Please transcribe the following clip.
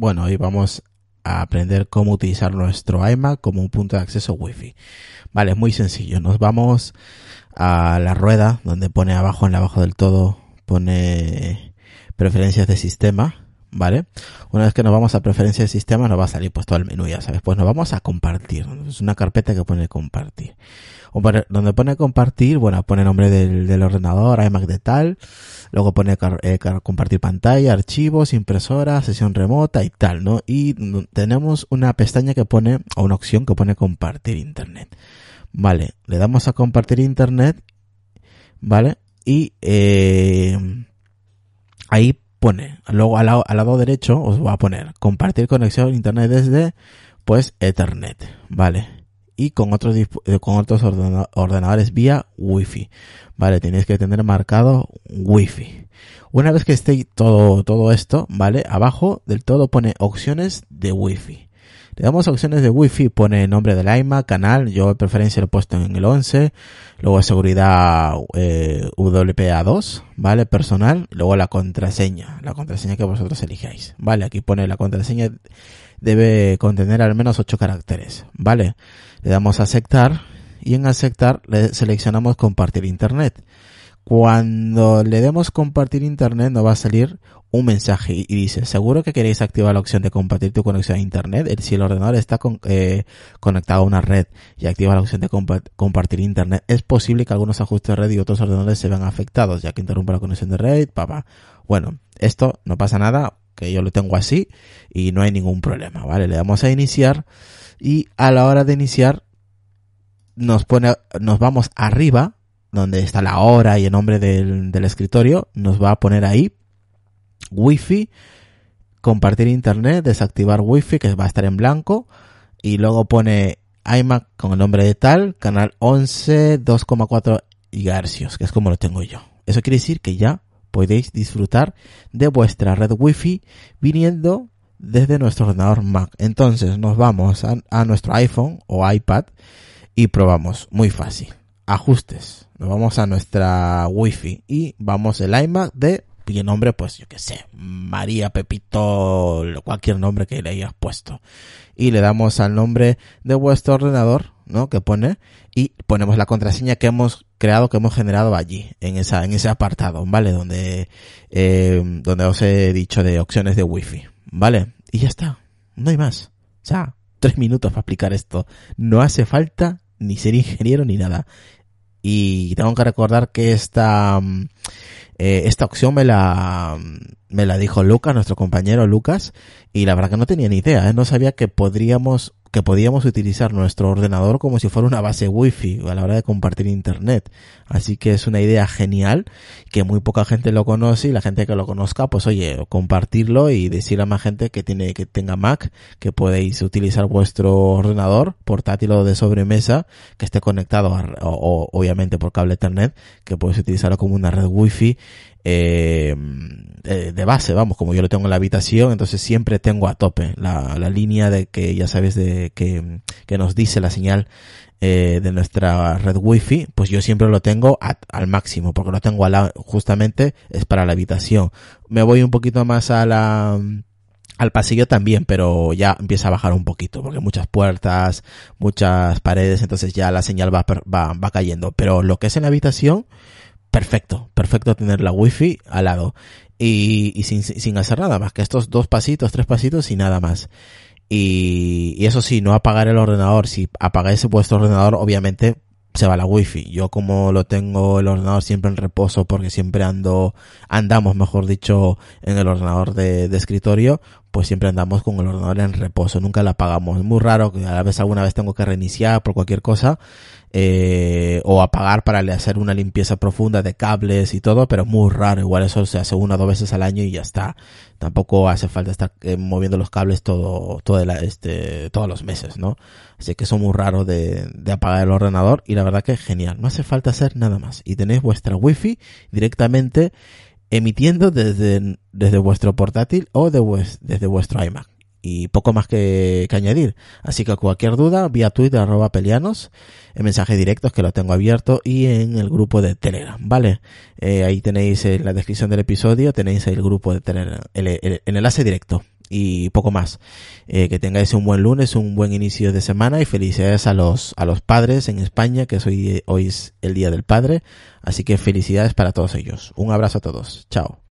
Bueno, hoy vamos a aprender cómo utilizar nuestro iMac como un punto de acceso Wi-Fi. Vale, es muy sencillo. Nos vamos a la rueda donde pone abajo en la abajo del todo pone preferencias de sistema, ¿vale? Una vez que nos vamos a preferencias de sistema nos va a salir pues todo el menú, ya sabes. Pues nos vamos a compartir. Es una carpeta que pone compartir. Donde pone compartir, bueno, pone nombre del, del ordenador, iMac de tal, luego pone eh, compartir pantalla, archivos, impresora, sesión remota y tal, ¿no? Y tenemos una pestaña que pone, o una opción que pone compartir internet. Vale, le damos a compartir internet, ¿vale? Y eh, ahí pone, luego al lado, al lado derecho os va a poner compartir conexión internet desde, pues, Ethernet, ¿vale? y con otros, eh, con otros ordenadores vía Wi-Fi. Vale, tenéis que tener marcado Wi-Fi. Una vez que esté todo, todo esto, vale, abajo del todo pone opciones de Wi-Fi. Le damos opciones de Wi-Fi, pone nombre del iMac, canal, yo de preferencia lo he puesto en el 11, luego seguridad eh, WPA2, ¿vale? Personal, luego la contraseña, la contraseña que vosotros elijáis, ¿vale? Aquí pone la contraseña debe contener al menos 8 caracteres, ¿vale? Le damos a aceptar y en aceptar le seleccionamos compartir internet. Cuando le demos compartir internet nos va a salir un mensaje y dice, seguro que queréis activar la opción de compartir tu conexión a internet. Si el ordenador está eh, conectado a una red y activa la opción de compartir internet, es posible que algunos ajustes de red y otros ordenadores se vean afectados, ya que interrumpa la conexión de red, papá. Bueno, esto no pasa nada, que yo lo tengo así y no hay ningún problema, ¿vale? Le damos a iniciar y a la hora de iniciar nos pone, nos vamos arriba, donde está la hora y el nombre del, escritorio, nos va a poner ahí Wi-Fi, compartir internet, desactivar Wi-Fi, que va a estar en blanco, y luego pone iMac con el nombre de tal, canal 11, 2,4 GHz, que es como lo tengo yo. Eso quiere decir que ya podéis disfrutar de vuestra red Wi-Fi viniendo desde nuestro ordenador Mac. Entonces nos vamos a, nuestro iPhone o iPad y probamos. Muy fácil. Ajustes. Nos vamos a nuestra Wi-Fi y vamos el iMac de y nombre, pues yo que sé, María Pepito, cualquier nombre que le hayas puesto. Y le damos al nombre de vuestro ordenador, ¿no? Que pone, y ponemos la contraseña que hemos creado, que hemos generado allí, en esa, en ese apartado, ¿vale? Donde, eh, donde os he dicho de opciones de wifi. ¿vale? Y ya está, no hay más. Sea, tres minutos para explicar esto. No hace falta ni ser ingeniero ni nada. Y tengo que recordar que esta, mm, eh, esta opción me la, me la dijo Lucas, nuestro compañero Lucas, y la verdad que no tenía ni idea, ¿eh? no sabía que podríamos que podíamos utilizar nuestro ordenador como si fuera una base wifi a la hora de compartir internet. Así que es una idea genial que muy poca gente lo conoce y la gente que lo conozca, pues oye, compartirlo y decirle a más gente que tiene, que tenga Mac, que podéis utilizar vuestro ordenador portátil o de sobremesa que esté conectado o, obviamente por cable Ethernet, que podéis utilizarlo como una red wifi eh, de base, vamos, como yo lo tengo en la habitación, entonces siempre tengo a tope la, la línea de que ya sabes de que, nos dice la señal eh, de nuestra red wifi, pues yo siempre lo tengo al máximo, porque lo tengo al justamente es para la habitación. Me voy un poquito más a la, al pasillo también, pero ya empieza a bajar un poquito, porque muchas puertas, muchas paredes, entonces ya la señal va, va, va cayendo. Pero lo que es en la habitación, perfecto, perfecto tener la wifi al lado y, y sin, sin, hacer nada más que estos dos pasitos, tres pasitos y nada más. Y, y eso sí, no apagar el ordenador. Si apagáis vuestro ordenador, obviamente se va la wifi. Yo como lo tengo el ordenador siempre en reposo porque siempre ando, andamos mejor dicho, en el ordenador de, de escritorio, pues siempre andamos con el ordenador en reposo, nunca la apagamos. Es muy raro que a la vez alguna vez tengo que reiniciar por cualquier cosa, eh, o apagar para hacer una limpieza profunda de cables y todo, pero es muy raro, igual eso se hace una o dos veces al año y ya está. Tampoco hace falta estar eh, moviendo los cables todo, todo este, todos los meses, ¿no? Así que es muy raro de, de apagar el ordenador y la verdad que es genial, no hace falta hacer nada más y tenéis vuestra wifi directamente emitiendo desde, desde vuestro portátil o de desde vuestro iMac. Y poco más que, añadir. Así que cualquier duda, vía Twitter arroba pelianos, en mensajes directos que lo tengo abierto y en el grupo de Telegram, ¿vale? Eh, ahí tenéis en la descripción del episodio, tenéis el grupo de Telegram, el, el enlace directo y poco más. Eh, que tengáis un buen lunes, un buen inicio de semana y felicidades a los, a los padres en España, que hoy, hoy es el Día del Padre. Así que felicidades para todos ellos. Un abrazo a todos. Chao.